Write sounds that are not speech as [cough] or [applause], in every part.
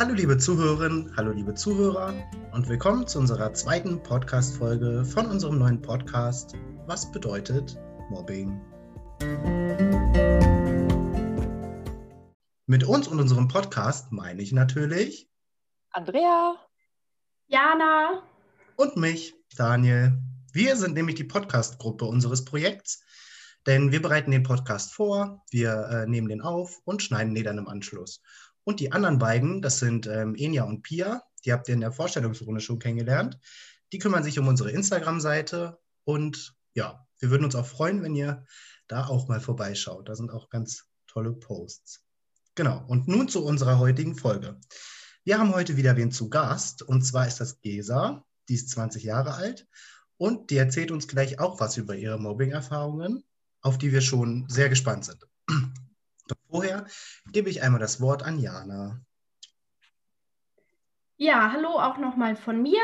Hallo liebe Zuhörerinnen, hallo liebe Zuhörer und willkommen zu unserer zweiten Podcast-Folge von unserem neuen Podcast Was bedeutet Mobbing? Mit uns und unserem Podcast meine ich natürlich Andrea, Jana und mich, Daniel. Wir sind nämlich die Podcast-Gruppe unseres Projekts, denn wir bereiten den Podcast vor, wir äh, nehmen den auf und schneiden den dann im Anschluss. Und die anderen beiden, das sind ähm, Enya und Pia, die habt ihr in der Vorstellungsrunde schon kennengelernt. Die kümmern sich um unsere Instagram-Seite und ja, wir würden uns auch freuen, wenn ihr da auch mal vorbeischaut. Da sind auch ganz tolle Posts. Genau, und nun zu unserer heutigen Folge. Wir haben heute wieder wen zu Gast und zwar ist das Gesa, die ist 20 Jahre alt und die erzählt uns gleich auch was über ihre Mobbing-Erfahrungen, auf die wir schon sehr gespannt sind. Vorher gebe ich einmal das Wort an Jana. Ja, hallo auch nochmal von mir.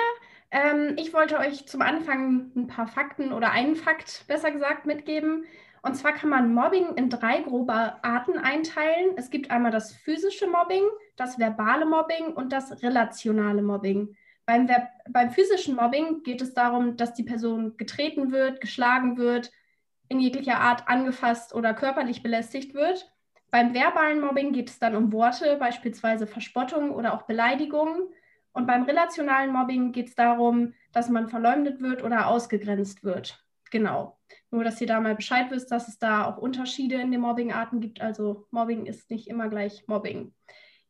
Ähm, ich wollte euch zum Anfang ein paar Fakten oder einen Fakt besser gesagt mitgeben. Und zwar kann man Mobbing in drei grobe Arten einteilen. Es gibt einmal das physische Mobbing, das verbale Mobbing und das relationale Mobbing. Beim, beim physischen Mobbing geht es darum, dass die Person getreten wird, geschlagen wird, in jeglicher Art angefasst oder körperlich belästigt wird. Beim verbalen Mobbing geht es dann um Worte, beispielsweise Verspottung oder auch Beleidigungen. Und beim relationalen Mobbing geht es darum, dass man verleumdet wird oder ausgegrenzt wird. Genau. Nur, dass ihr da mal Bescheid wisst, dass es da auch Unterschiede in den Mobbingarten gibt. Also Mobbing ist nicht immer gleich Mobbing.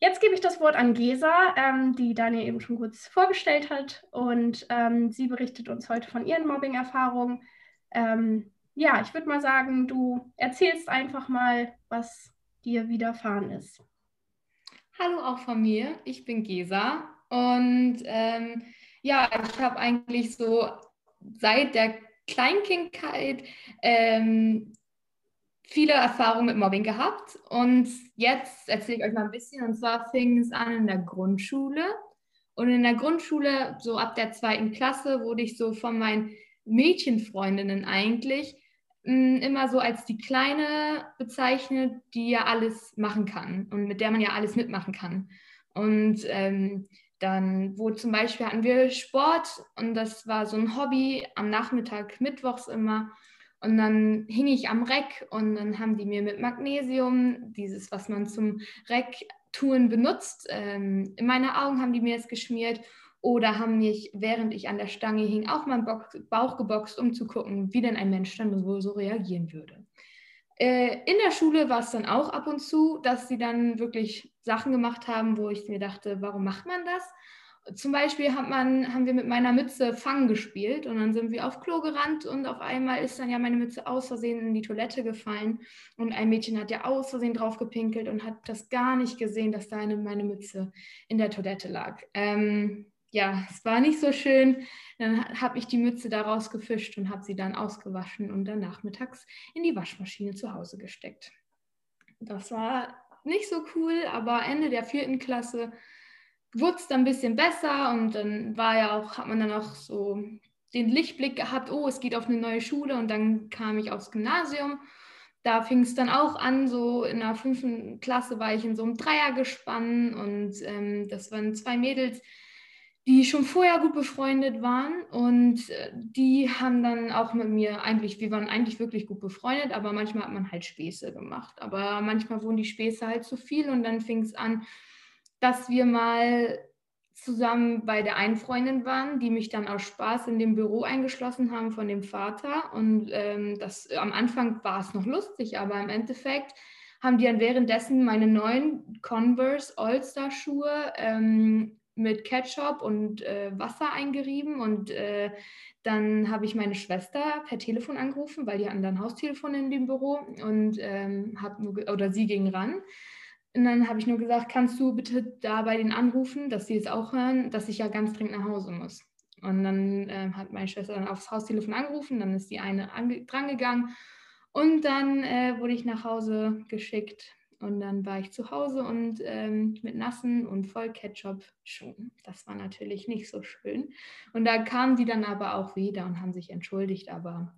Jetzt gebe ich das Wort an Gesa, ähm, die Daniel eben schon kurz vorgestellt hat. Und ähm, sie berichtet uns heute von ihren Mobbing-Erfahrungen. Ähm, ja, ich würde mal sagen, du erzählst einfach mal, was dir widerfahren ist. Hallo auch von mir, ich bin Gesa und ähm, ja, ich habe eigentlich so seit der Kleinkindheit ähm, viele Erfahrungen mit Mobbing gehabt und jetzt erzähle ich euch mal ein bisschen und zwar fing es an in der Grundschule und in der Grundschule, so ab der zweiten Klasse, wurde ich so von meinen Mädchenfreundinnen eigentlich immer so als die Kleine bezeichnet, die ja alles machen kann und mit der man ja alles mitmachen kann. Und ähm, dann, wo zum Beispiel hatten wir Sport und das war so ein Hobby am Nachmittag, mittwochs immer. Und dann hing ich am Reck und dann haben die mir mit Magnesium, dieses, was man zum Reck-Touren benutzt, ähm, in meine Augen haben die mir es geschmiert oder haben mich, während ich an der Stange hing, auch meinen Bauch geboxt, um zu gucken, wie denn ein Mensch dann wohl so reagieren würde. Äh, in der Schule war es dann auch ab und zu, dass sie dann wirklich Sachen gemacht haben, wo ich mir dachte, warum macht man das? Zum Beispiel hat man, haben wir mit meiner Mütze Fangen gespielt und dann sind wir auf Klo gerannt und auf einmal ist dann ja meine Mütze aus Versehen in die Toilette gefallen und ein Mädchen hat ja aus Versehen drauf gepinkelt und hat das gar nicht gesehen, dass da eine, meine Mütze in der Toilette lag. Ähm, ja, es war nicht so schön. Dann habe ich die Mütze daraus gefischt und habe sie dann ausgewaschen und dann nachmittags in die Waschmaschine zu Hause gesteckt. Das war nicht so cool, aber Ende der vierten Klasse wurde es dann ein bisschen besser und dann war ja auch, hat man dann auch so den Lichtblick gehabt, oh, es geht auf eine neue Schule und dann kam ich aufs Gymnasium. Da fing es dann auch an, so in der fünften Klasse war ich in so einem Dreiergespann und ähm, das waren zwei Mädels, die schon vorher gut befreundet waren und äh, die haben dann auch mit mir eigentlich, wir waren eigentlich wirklich gut befreundet, aber manchmal hat man halt Späße gemacht. Aber manchmal wurden die Späße halt zu viel und dann fing es an, dass wir mal zusammen bei der einen Freundin waren, die mich dann aus Spaß in dem Büro eingeschlossen haben von dem Vater. Und ähm, das am Anfang war es noch lustig, aber im Endeffekt haben die dann währenddessen meine neuen Converse All-Star-Schuhe ähm, mit Ketchup und äh, Wasser eingerieben und äh, dann habe ich meine Schwester per Telefon angerufen, weil die hatten dann Haustelefon in dem Büro und ähm, hab nur oder sie ging ran. Und dann habe ich nur gesagt, kannst du bitte da bei denen anrufen, dass sie es auch hören, dass ich ja ganz dringend nach Hause muss. Und dann äh, hat meine Schwester dann aufs Haustelefon angerufen, dann ist die eine drangegangen und dann äh, wurde ich nach Hause geschickt und dann war ich zu Hause und ähm, mit nassen und voll Ketchup-Schuhen. Das war natürlich nicht so schön. Und da kamen die dann aber auch wieder und haben sich entschuldigt. Aber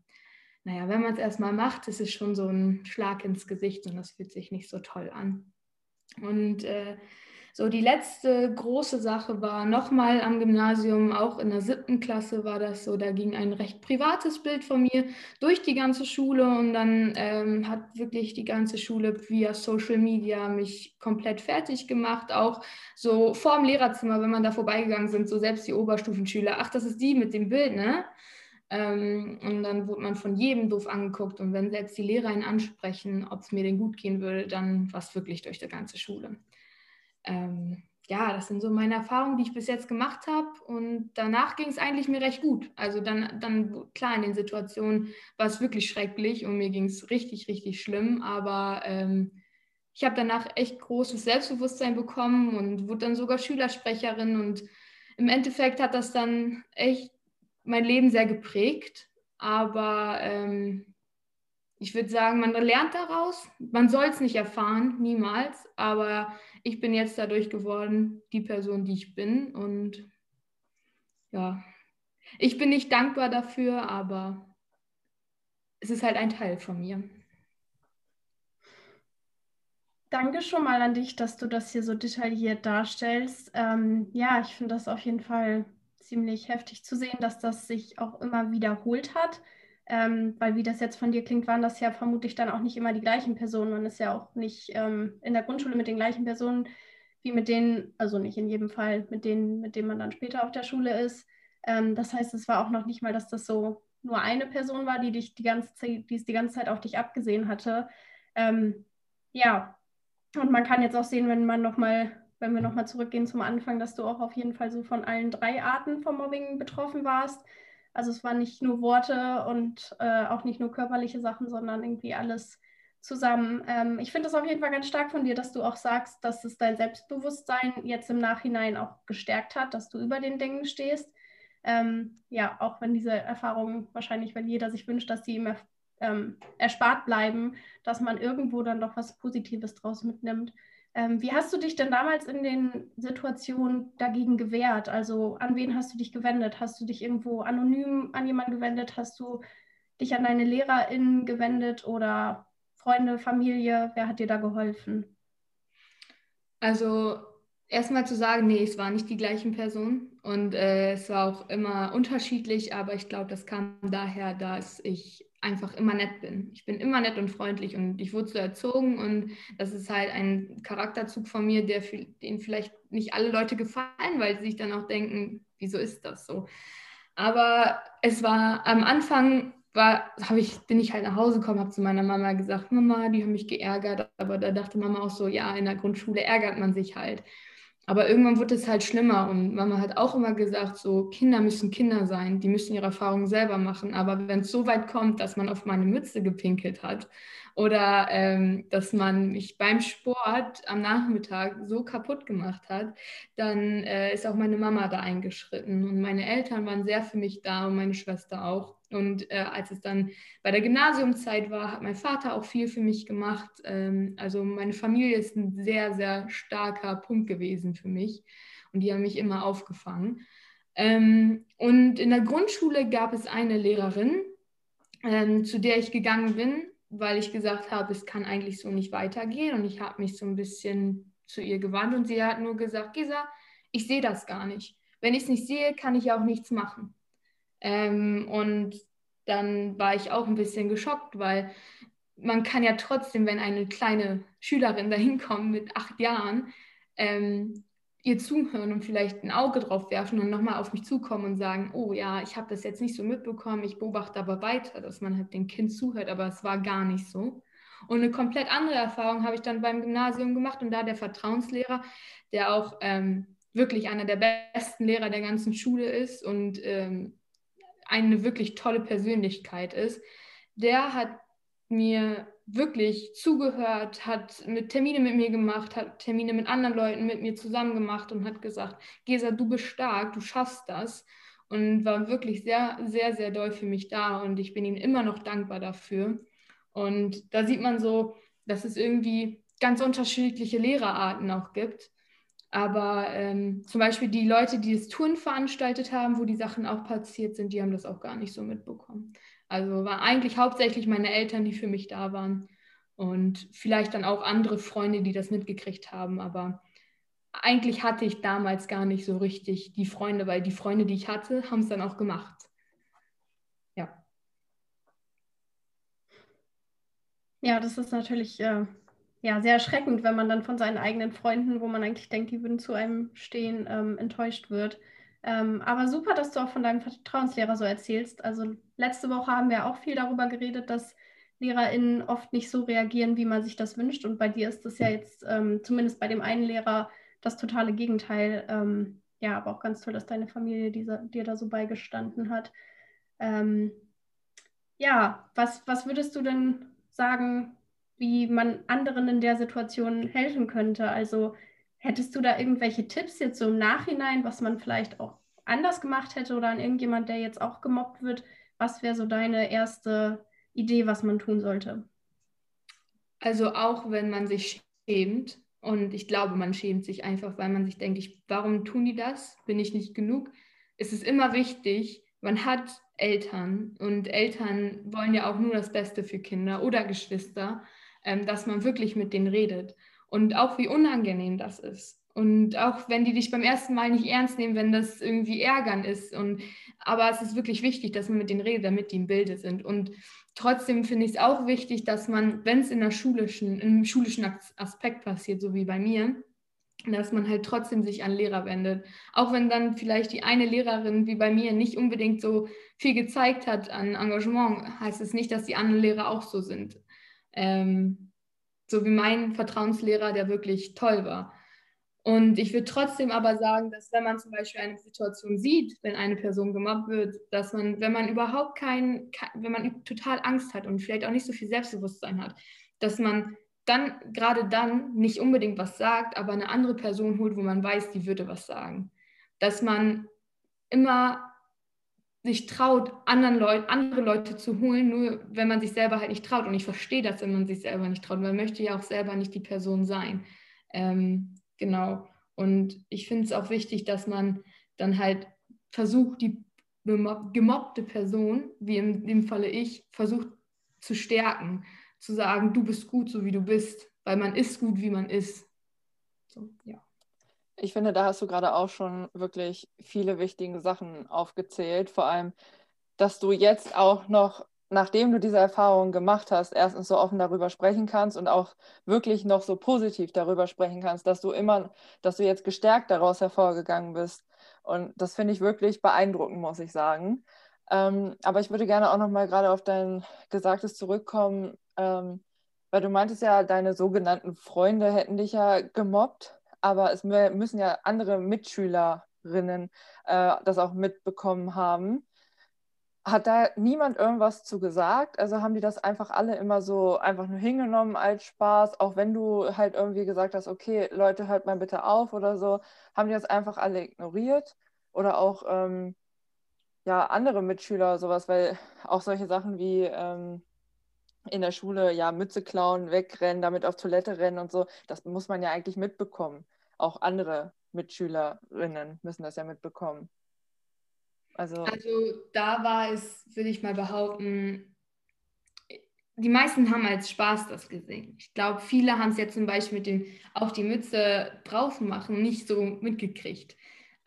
naja, wenn man es erstmal macht, ist es schon so ein Schlag ins Gesicht und das fühlt sich nicht so toll an. Und äh, So, die letzte große Sache war nochmal am Gymnasium, auch in der siebten Klasse war das so, da ging ein recht privates Bild von mir durch die ganze Schule und dann ähm, hat wirklich die ganze Schule via Social Media mich komplett fertig gemacht, auch so vor dem Lehrerzimmer, wenn man da vorbeigegangen sind, so selbst die Oberstufenschüler, ach, das ist die mit dem Bild, ne? Ähm, und dann wurde man von jedem doof angeguckt und wenn selbst die Lehrer ihn ansprechen, ob es mir denn gut gehen würde, dann war es wirklich durch die ganze Schule ähm, ja, das sind so meine Erfahrungen, die ich bis jetzt gemacht habe. Und danach ging es eigentlich mir recht gut. Also dann, dann klar, in den Situationen war es wirklich schrecklich und mir ging es richtig, richtig schlimm. Aber ähm, ich habe danach echt großes Selbstbewusstsein bekommen und wurde dann sogar Schülersprecherin. Und im Endeffekt hat das dann echt mein Leben sehr geprägt. Aber ähm, ich würde sagen, man lernt daraus. Man soll es nicht erfahren, niemals. Aber ich bin jetzt dadurch geworden, die Person, die ich bin. Und ja, ich bin nicht dankbar dafür, aber es ist halt ein Teil von mir. Danke schon mal an dich, dass du das hier so detailliert darstellst. Ähm, ja, ich finde das auf jeden Fall ziemlich heftig zu sehen, dass das sich auch immer wiederholt hat. Ähm, weil wie das jetzt von dir klingt, waren das ja vermutlich dann auch nicht immer die gleichen Personen. Man ist ja auch nicht ähm, in der Grundschule mit den gleichen Personen wie mit denen, also nicht in jedem Fall, mit denen, mit denen man dann später auf der Schule ist. Ähm, das heißt, es war auch noch nicht mal, dass das so nur eine Person war, die dich die ganze Zeit, die es die ganze Zeit auf dich abgesehen hatte. Ähm, ja, und man kann jetzt auch sehen, wenn man noch mal, wenn wir nochmal zurückgehen zum Anfang, dass du auch auf jeden Fall so von allen drei Arten vom Mobbing betroffen warst. Also es waren nicht nur Worte und äh, auch nicht nur körperliche Sachen, sondern irgendwie alles zusammen. Ähm, ich finde es auf jeden Fall ganz stark von dir, dass du auch sagst, dass es dein Selbstbewusstsein jetzt im Nachhinein auch gestärkt hat, dass du über den Dingen stehst. Ähm, ja, auch wenn diese Erfahrungen wahrscheinlich, wenn jeder sich wünscht, dass sie ihm ähm, erspart bleiben, dass man irgendwo dann doch was Positives draus mitnimmt. Ähm, wie hast du dich denn damals in den Situationen dagegen gewehrt? Also an wen hast du dich gewendet? Hast du dich irgendwo anonym an jemanden gewendet? Hast du dich an deine LehrerInnen gewendet oder Freunde, Familie? Wer hat dir da geholfen? Also erstmal zu sagen, nee, es waren nicht die gleichen Personen und äh, es war auch immer unterschiedlich, aber ich glaube, das kam daher, dass ich einfach immer nett bin. Ich bin immer nett und freundlich und ich wurde so erzogen und das ist halt ein Charakterzug von mir, der den vielleicht nicht alle Leute gefallen, weil sie sich dann auch denken, wieso ist das so? Aber es war am Anfang war, ich, bin ich halt nach Hause gekommen, habe zu meiner Mama gesagt, Mama, die haben mich geärgert, aber da dachte Mama auch so, ja, in der Grundschule ärgert man sich halt. Aber irgendwann wurde es halt schlimmer und Mama hat auch immer gesagt, so Kinder müssen Kinder sein, die müssen ihre Erfahrungen selber machen. Aber wenn es so weit kommt, dass man auf meine Mütze gepinkelt hat oder ähm, dass man mich beim Sport am Nachmittag so kaputt gemacht hat, dann äh, ist auch meine Mama da eingeschritten. Und meine Eltern waren sehr für mich da und meine Schwester auch. Und äh, als es dann bei der Gymnasiumzeit war, hat mein Vater auch viel für mich gemacht. Ähm, also meine Familie ist ein sehr, sehr starker Punkt gewesen für mich. Und die haben mich immer aufgefangen. Ähm, und in der Grundschule gab es eine Lehrerin, ähm, zu der ich gegangen bin, weil ich gesagt habe, es kann eigentlich so nicht weitergehen. Und ich habe mich so ein bisschen zu ihr gewandt und sie hat nur gesagt, Gisa, ich sehe das gar nicht. Wenn ich es nicht sehe, kann ich auch nichts machen. Ähm, und dann war ich auch ein bisschen geschockt, weil man kann ja trotzdem, wenn eine kleine Schülerin [laughs] da hinkommt mit acht Jahren, ähm, ihr zuhören und vielleicht ein Auge drauf werfen und nochmal auf mich zukommen und sagen, oh ja, ich habe das jetzt nicht so mitbekommen, ich beobachte aber weiter, dass man halt dem Kind zuhört, aber es war gar nicht so. Und eine komplett andere Erfahrung habe ich dann beim Gymnasium gemacht und da der Vertrauenslehrer, der auch ähm, wirklich einer der besten Lehrer der ganzen Schule ist und ähm, eine wirklich tolle Persönlichkeit ist, der hat mir wirklich zugehört, hat mit Termine mit mir gemacht, hat Termine mit anderen Leuten mit mir zusammen gemacht und hat gesagt, Gesa, du bist stark, du schaffst das und war wirklich sehr, sehr, sehr doll für mich da und ich bin ihm immer noch dankbar dafür. Und da sieht man so, dass es irgendwie ganz unterschiedliche Lehrerarten auch gibt. Aber ähm, zum Beispiel die Leute, die das Touren veranstaltet haben, wo die Sachen auch passiert sind, die haben das auch gar nicht so mitbekommen. Also waren eigentlich hauptsächlich meine Eltern, die für mich da waren und vielleicht dann auch andere Freunde, die das mitgekriegt haben. Aber eigentlich hatte ich damals gar nicht so richtig die Freunde, weil die Freunde, die ich hatte, haben es dann auch gemacht. Ja. Ja, das ist natürlich äh, ja, sehr erschreckend, wenn man dann von seinen eigenen Freunden, wo man eigentlich denkt, die würden zu einem stehen, ähm, enttäuscht wird. Ähm, aber super, dass du auch von deinem Vertrauenslehrer so erzählst. Also letzte Woche haben wir auch viel darüber geredet, dass LehrerInnen oft nicht so reagieren, wie man sich das wünscht. Und bei dir ist das ja jetzt ähm, zumindest bei dem einen Lehrer das totale Gegenteil. Ähm, ja, aber auch ganz toll, dass deine Familie dieser, dir da so beigestanden hat. Ähm, ja, was, was würdest du denn sagen, wie man anderen in der Situation helfen könnte? Also hättest du da irgendwelche Tipps jetzt so im Nachhinein, was man vielleicht auch anders gemacht hätte oder an irgendjemand, der jetzt auch gemobbt wird? Was wäre so deine erste Idee, was man tun sollte? Also auch wenn man sich schämt, und ich glaube, man schämt sich einfach, weil man sich denkt, ich, warum tun die das? Bin ich nicht genug? Es ist immer wichtig, man hat Eltern und Eltern wollen ja auch nur das Beste für Kinder oder Geschwister, ähm, dass man wirklich mit denen redet. Und auch wie unangenehm das ist. Und auch wenn die dich beim ersten Mal nicht ernst nehmen, wenn das irgendwie ärgern ist. Und, aber es ist wirklich wichtig, dass man mit denen redet, damit die im Bilde sind. Und trotzdem finde ich es auch wichtig, dass man, wenn es in der schulischen, im schulischen Aspekt passiert, so wie bei mir, dass man halt trotzdem sich an Lehrer wendet. Auch wenn dann vielleicht die eine Lehrerin wie bei mir nicht unbedingt so viel gezeigt hat an Engagement, heißt es nicht, dass die anderen Lehrer auch so sind. Ähm, so wie mein Vertrauenslehrer, der wirklich toll war. Und ich würde trotzdem aber sagen, dass wenn man zum Beispiel eine Situation sieht, wenn eine Person gemobbt wird, dass man, wenn man überhaupt kein, wenn man total Angst hat und vielleicht auch nicht so viel Selbstbewusstsein hat, dass man dann gerade dann nicht unbedingt was sagt, aber eine andere Person holt, wo man weiß, die würde was sagen. Dass man immer sich traut, anderen Leut, andere Leute zu holen, nur wenn man sich selber halt nicht traut. Und ich verstehe das, wenn man sich selber nicht traut. Man möchte ja auch selber nicht die Person sein. Ähm, Genau. Und ich finde es auch wichtig, dass man dann halt versucht, die gemobbte Person, wie in dem Falle ich, versucht zu stärken, zu sagen, du bist gut, so wie du bist, weil man ist gut, wie man ist. So, ja. Ich finde, da hast du gerade auch schon wirklich viele wichtige Sachen aufgezählt. Vor allem, dass du jetzt auch noch nachdem du diese Erfahrung gemacht hast, erstens so offen darüber sprechen kannst und auch wirklich noch so positiv darüber sprechen kannst, dass du immer, dass du jetzt gestärkt daraus hervorgegangen bist. Und das finde ich wirklich beeindruckend, muss ich sagen. Ähm, aber ich würde gerne auch noch mal gerade auf dein Gesagtes zurückkommen, ähm, weil du meintest ja, deine sogenannten Freunde hätten dich ja gemobbt, aber es müssen ja andere Mitschülerinnen äh, das auch mitbekommen haben hat da niemand irgendwas zu gesagt? Also haben die das einfach alle immer so einfach nur hingenommen als Spaß, auch wenn du halt irgendwie gesagt hast, okay, Leute, hört mal bitte auf oder so, haben die das einfach alle ignoriert? Oder auch ähm, ja, andere Mitschüler sowas, weil auch solche Sachen wie ähm, in der Schule ja Mütze klauen, wegrennen, damit auf Toilette rennen und so, das muss man ja eigentlich mitbekommen. Auch andere Mitschülerinnen müssen das ja mitbekommen. Also, also da war es, würde ich mal behaupten, die meisten haben als Spaß das gesehen. Ich glaube, viele haben es jetzt zum Beispiel mit dem auf die Mütze draußen machen nicht so mitgekriegt.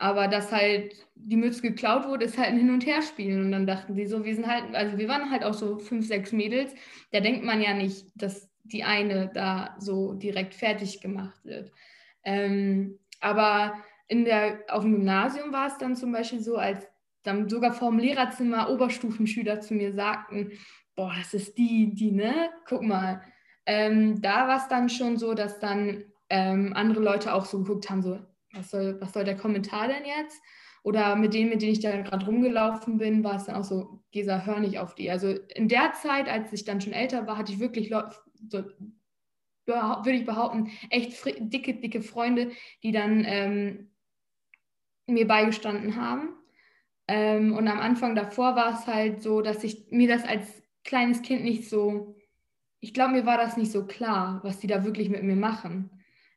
Aber dass halt die Mütze geklaut wurde, ist halt ein Hin- und Herspielen. Und dann dachten sie so, wir sind halt, also wir waren halt auch so fünf, sechs Mädels. Da denkt man ja nicht, dass die eine da so direkt fertig gemacht wird. Ähm, aber in der, auf dem Gymnasium war es dann zum Beispiel so, als dann sogar vor dem Lehrerzimmer Oberstufenschüler zu mir sagten, boah, das ist die, die, ne? Guck mal. Ähm, da war es dann schon so, dass dann ähm, andere Leute auch so geguckt haben, so, was soll, was soll der Kommentar denn jetzt? Oder mit denen, mit denen ich da gerade rumgelaufen bin, war es dann auch so, Gesa, hör nicht auf die. Also in der Zeit, als ich dann schon älter war, hatte ich wirklich so, würde ich behaupten, echt dicke, dicke Freunde, die dann ähm, mir beigestanden haben. Ähm, und am Anfang davor war es halt so, dass ich mir das als kleines Kind nicht so, ich glaube, mir war das nicht so klar, was die da wirklich mit mir machen.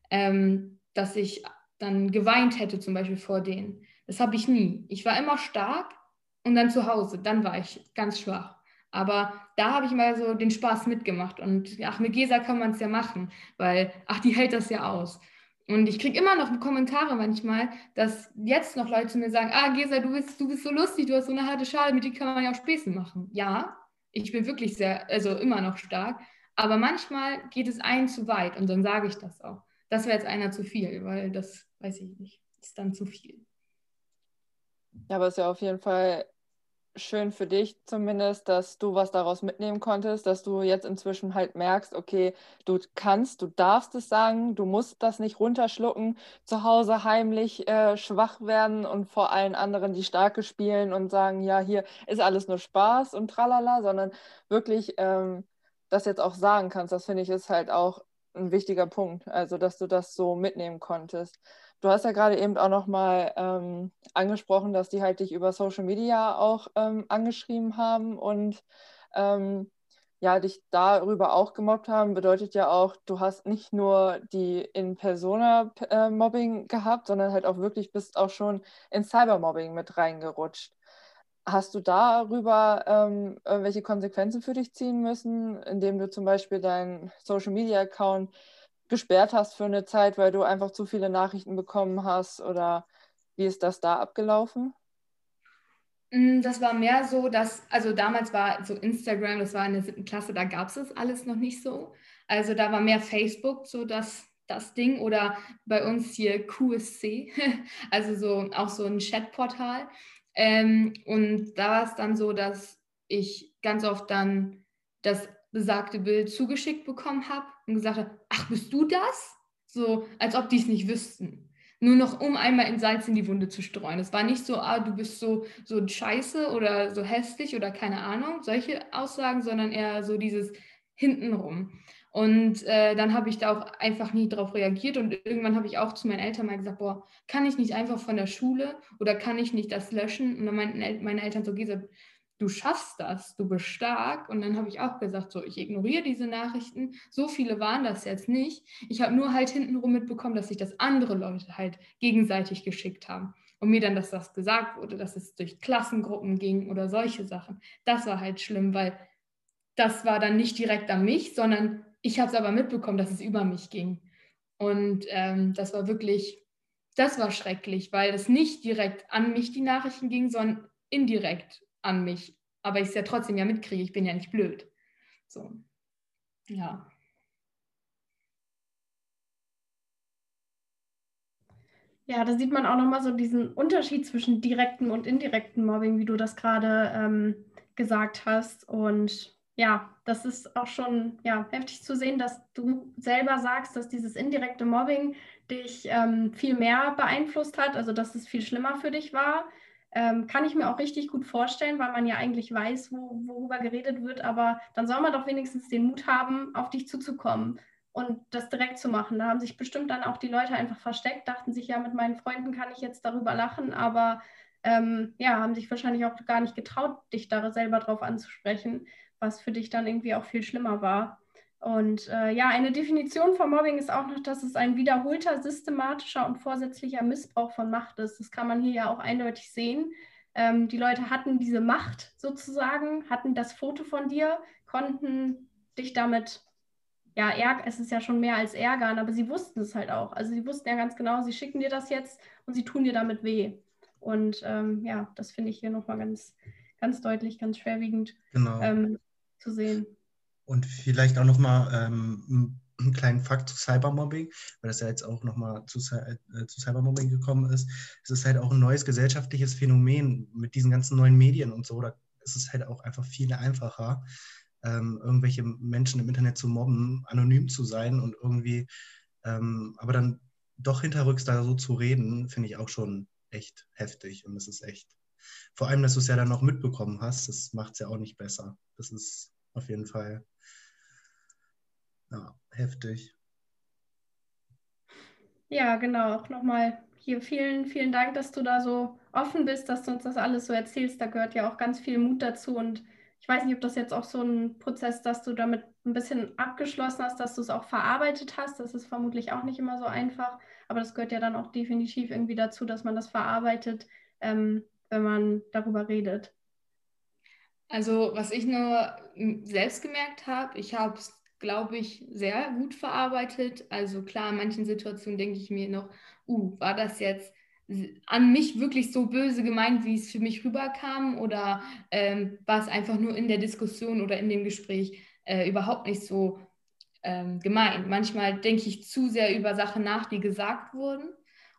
Ähm, dass ich dann geweint hätte, zum Beispiel vor denen. Das habe ich nie. Ich war immer stark und dann zu Hause, dann war ich ganz schwach. Aber da habe ich mal so den Spaß mitgemacht. Und ach, mit Gesa kann man es ja machen, weil, ach, die hält das ja aus. Und ich kriege immer noch Kommentare manchmal, dass jetzt noch Leute zu mir sagen, ah, Gesa, du bist, du bist so lustig, du hast so eine harte Schale, mit dir kann man ja auch Späße machen. Ja, ich bin wirklich sehr, also immer noch stark, aber manchmal geht es einen zu weit und dann sage ich das auch. Das wäre jetzt einer zu viel, weil das, weiß ich nicht, ist dann zu viel. Ja, aber es ist ja auf jeden Fall schön für dich zumindest, dass du was daraus mitnehmen konntest, dass du jetzt inzwischen halt merkst, okay, du kannst, du darfst es sagen, du musst das nicht runterschlucken, zu Hause heimlich äh, schwach werden und vor allen anderen die Starke spielen und sagen, ja, hier ist alles nur Spaß und tralala, sondern wirklich ähm, das jetzt auch sagen kannst. Das finde ich ist halt auch ein wichtiger Punkt, also dass du das so mitnehmen konntest. Du hast ja gerade eben auch nochmal ähm, angesprochen, dass die halt dich über Social Media auch ähm, angeschrieben haben und ähm, ja, dich darüber auch gemobbt haben, bedeutet ja auch, du hast nicht nur die In-Persona-Mobbing gehabt, sondern halt auch wirklich bist auch schon in Cybermobbing mit reingerutscht. Hast du darüber ähm, irgendwelche Konsequenzen für dich ziehen müssen, indem du zum Beispiel deinen Social-Media-Account gesperrt hast für eine Zeit, weil du einfach zu viele Nachrichten bekommen hast? Oder wie ist das da abgelaufen? Mm, das war mehr so, dass, also damals war so Instagram, das war in der siebten Klasse, da gab es das alles noch nicht so. Also da war mehr Facebook so das, das Ding oder bei uns hier QSC, [laughs] also so auch so ein Chatportal. Ähm, und da war es dann so, dass ich ganz oft dann das besagte Bild zugeschickt bekommen habe und gesagt habe, ach, bist du das? So, als ob die es nicht wüssten. Nur noch, um einmal in Salz in die Wunde zu streuen. Es war nicht so, ah, du bist so, so scheiße oder so hässlich oder keine Ahnung, solche Aussagen, sondern eher so dieses hintenrum. Und äh, dann habe ich da auch einfach nie drauf reagiert und irgendwann habe ich auch zu meinen Eltern mal gesagt, boah, kann ich nicht einfach von der Schule oder kann ich nicht das löschen? Und dann meinten meine Eltern so, Gesa, du schaffst das, du bist stark. Und dann habe ich auch gesagt, so, ich ignoriere diese Nachrichten. So viele waren das jetzt nicht. Ich habe nur halt hintenrum mitbekommen, dass sich das andere Leute halt gegenseitig geschickt haben. Und mir dann, dass das gesagt wurde, dass es durch Klassengruppen ging oder solche Sachen. Das war halt schlimm, weil das war dann nicht direkt an mich, sondern ich habe es aber mitbekommen, dass es über mich ging. Und ähm, das war wirklich, das war schrecklich, weil es nicht direkt an mich die Nachrichten ging, sondern indirekt an mich. Aber ich es ja trotzdem ja mitkriege, ich bin ja nicht blöd. So, ja. Ja, da sieht man auch nochmal so diesen Unterschied zwischen direktem und indirektem Mobbing, wie du das gerade ähm, gesagt hast. Und ja, das ist auch schon ja, heftig zu sehen, dass du selber sagst, dass dieses indirekte Mobbing dich ähm, viel mehr beeinflusst hat, also dass es viel schlimmer für dich war. Ähm, kann ich mir auch richtig gut vorstellen, weil man ja eigentlich weiß, wo, worüber geredet wird, aber dann soll man doch wenigstens den Mut haben, auf dich zuzukommen und das direkt zu machen. Da haben sich bestimmt dann auch die Leute einfach versteckt, dachten sich, ja, mit meinen Freunden kann ich jetzt darüber lachen, aber ähm, ja, haben sich wahrscheinlich auch gar nicht getraut, dich da selber drauf anzusprechen, was für dich dann irgendwie auch viel schlimmer war. Und äh, ja, eine Definition von Mobbing ist auch noch, dass es ein wiederholter, systematischer und vorsätzlicher Missbrauch von Macht ist. Das kann man hier ja auch eindeutig sehen. Ähm, die Leute hatten diese Macht sozusagen, hatten das Foto von dir, konnten dich damit, ja, ärgern, es ist ja schon mehr als ärgern, aber sie wussten es halt auch. Also sie wussten ja ganz genau, sie schicken dir das jetzt und sie tun dir damit weh. Und ähm, ja, das finde ich hier nochmal ganz, ganz deutlich, ganz schwerwiegend genau. ähm, zu sehen. Und vielleicht auch nochmal ähm, einen kleinen Fakt zu Cybermobbing, weil das ja jetzt auch nochmal zu, äh, zu Cybermobbing gekommen ist. Es ist halt auch ein neues gesellschaftliches Phänomen mit diesen ganzen neuen Medien und so. Da ist es halt auch einfach viel einfacher, ähm, irgendwelche Menschen im Internet zu mobben, anonym zu sein und irgendwie, ähm, aber dann doch hinterrücks da so zu reden, finde ich auch schon echt heftig. Und das ist echt, vor allem, dass du es ja dann noch mitbekommen hast, das macht es ja auch nicht besser. Das ist auf jeden Fall ja, heftig. Ja, genau. Auch nochmal hier vielen, vielen Dank, dass du da so offen bist, dass du uns das alles so erzählst. Da gehört ja auch ganz viel Mut dazu. Und ich weiß nicht, ob das jetzt auch so ein Prozess, dass du damit ein bisschen abgeschlossen hast, dass du es auch verarbeitet hast. Das ist vermutlich auch nicht immer so einfach. Aber das gehört ja dann auch definitiv irgendwie dazu, dass man das verarbeitet, ähm, wenn man darüber redet. Also, was ich nur selbst gemerkt habe, ich habe es glaube ich, sehr gut verarbeitet. Also klar, in manchen Situationen denke ich mir noch, uh, war das jetzt an mich wirklich so böse gemeint, wie es für mich rüberkam? Oder ähm, war es einfach nur in der Diskussion oder in dem Gespräch äh, überhaupt nicht so ähm, gemeint? Manchmal denke ich zu sehr über Sachen nach, die gesagt wurden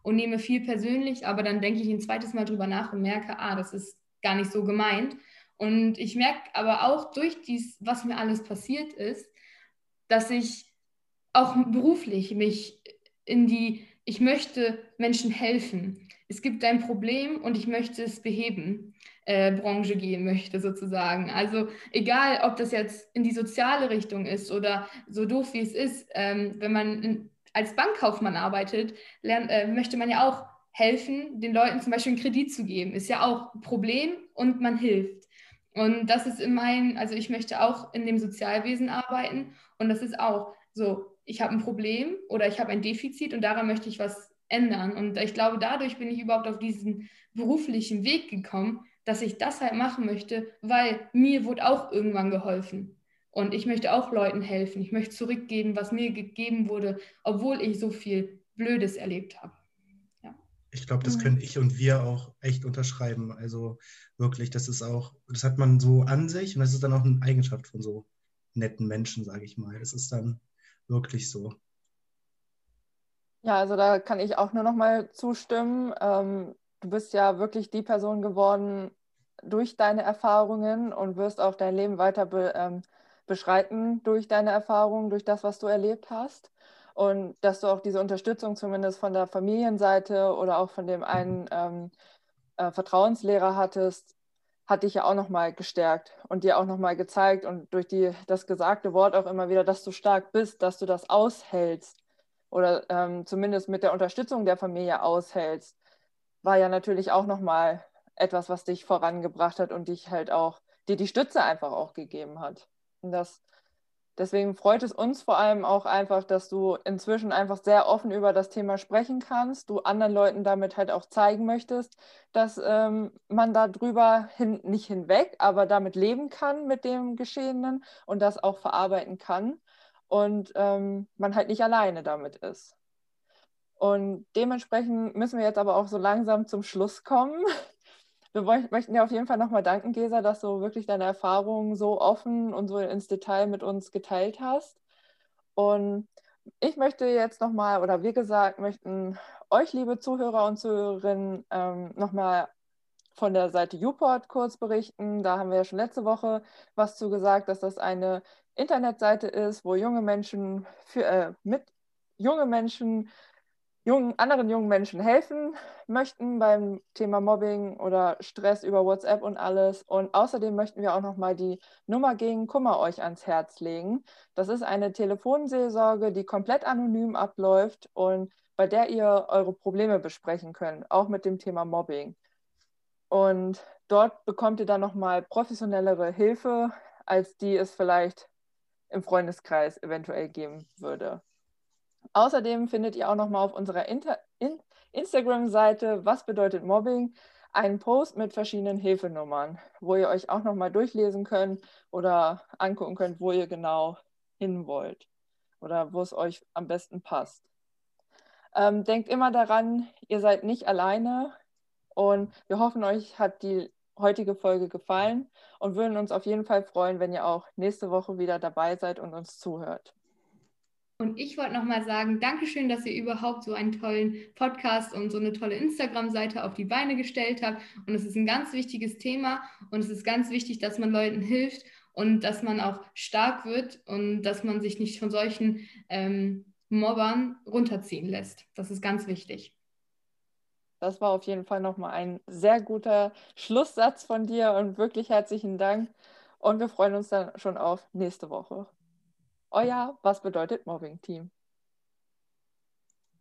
und nehme viel persönlich, aber dann denke ich ein zweites Mal drüber nach und merke, ah, das ist gar nicht so gemeint. Und ich merke aber auch durch dies, was mir alles passiert ist, dass ich auch beruflich mich in die ich möchte Menschen helfen. Es gibt ein Problem und ich möchte es beheben. Äh, Branche gehen möchte, sozusagen. Also egal, ob das jetzt in die soziale Richtung ist oder so doof wie es ist, ähm, wenn man in, als Bankkaufmann arbeitet, lernt, äh, möchte man ja auch helfen, den Leuten zum Beispiel einen Kredit zu geben. Ist ja auch ein Problem und man hilft. Und das ist in meinem, also ich möchte auch in dem Sozialwesen arbeiten und das ist auch so, ich habe ein Problem oder ich habe ein Defizit und daran möchte ich was ändern. Und ich glaube, dadurch bin ich überhaupt auf diesen beruflichen Weg gekommen, dass ich das halt machen möchte, weil mir wurde auch irgendwann geholfen. Und ich möchte auch Leuten helfen. Ich möchte zurückgeben, was mir gegeben wurde, obwohl ich so viel Blödes erlebt habe. Ja. Ich glaube, das mhm. können ich und wir auch echt unterschreiben. Also wirklich, das ist auch, das hat man so an sich und das ist dann auch eine Eigenschaft von so netten Menschen, sage ich mal. Das ist dann wirklich so. Ja, also da kann ich auch nur noch mal zustimmen. Ähm, du bist ja wirklich die Person geworden durch deine Erfahrungen und wirst auch dein Leben weiter be, ähm, beschreiten durch deine Erfahrungen, durch das, was du erlebt hast. Und dass du auch diese Unterstützung zumindest von der Familienseite oder auch von dem einen ähm, äh, Vertrauenslehrer hattest, hat dich ja auch nochmal gestärkt und dir auch nochmal gezeigt und durch die, das gesagte Wort auch immer wieder, dass du stark bist, dass du das aushältst oder ähm, zumindest mit der Unterstützung der Familie aushältst, war ja natürlich auch nochmal etwas, was dich vorangebracht hat und dich halt auch, dir die Stütze einfach auch gegeben hat. Und das Deswegen freut es uns vor allem auch einfach, dass du inzwischen einfach sehr offen über das Thema sprechen kannst, du anderen Leuten damit halt auch zeigen möchtest, dass ähm, man da drüber hin, nicht hinweg, aber damit leben kann mit dem Geschehenen und das auch verarbeiten kann und ähm, man halt nicht alleine damit ist. Und dementsprechend müssen wir jetzt aber auch so langsam zum Schluss kommen. [laughs] Wir möchten dir auf jeden Fall nochmal danken, Gesa, dass du wirklich deine Erfahrungen so offen und so ins Detail mit uns geteilt hast. Und ich möchte jetzt nochmal, oder wie gesagt, möchten euch, liebe Zuhörer und Zuhörerinnen, ähm, nochmal von der Seite Uport kurz berichten. Da haben wir ja schon letzte Woche was zu gesagt, dass das eine Internetseite ist, wo junge Menschen für, äh, mit junge Menschen jungen, anderen jungen Menschen helfen möchten beim Thema Mobbing oder Stress über WhatsApp und alles. Und außerdem möchten wir auch nochmal die Nummer gegen Kummer euch ans Herz legen. Das ist eine Telefonseelsorge, die komplett anonym abläuft und bei der ihr eure Probleme besprechen könnt, auch mit dem Thema Mobbing. Und dort bekommt ihr dann nochmal professionellere Hilfe, als die es vielleicht im Freundeskreis eventuell geben würde. Außerdem findet ihr auch nochmal auf unserer in Instagram-Seite, was bedeutet Mobbing, einen Post mit verschiedenen Hilfenummern, wo ihr euch auch nochmal durchlesen könnt oder angucken könnt, wo ihr genau hin wollt oder wo es euch am besten passt. Ähm, denkt immer daran, ihr seid nicht alleine und wir hoffen, euch hat die heutige Folge gefallen und würden uns auf jeden Fall freuen, wenn ihr auch nächste Woche wieder dabei seid und uns zuhört. Und ich wollte nochmal sagen, Dankeschön, dass ihr überhaupt so einen tollen Podcast und so eine tolle Instagram-Seite auf die Beine gestellt habt. Und es ist ein ganz wichtiges Thema und es ist ganz wichtig, dass man Leuten hilft und dass man auch stark wird und dass man sich nicht von solchen ähm, Mobbern runterziehen lässt. Das ist ganz wichtig. Das war auf jeden Fall nochmal ein sehr guter Schlusssatz von dir und wirklich herzlichen Dank. Und wir freuen uns dann schon auf nächste Woche euer Was bedeutet Mobbing-Team.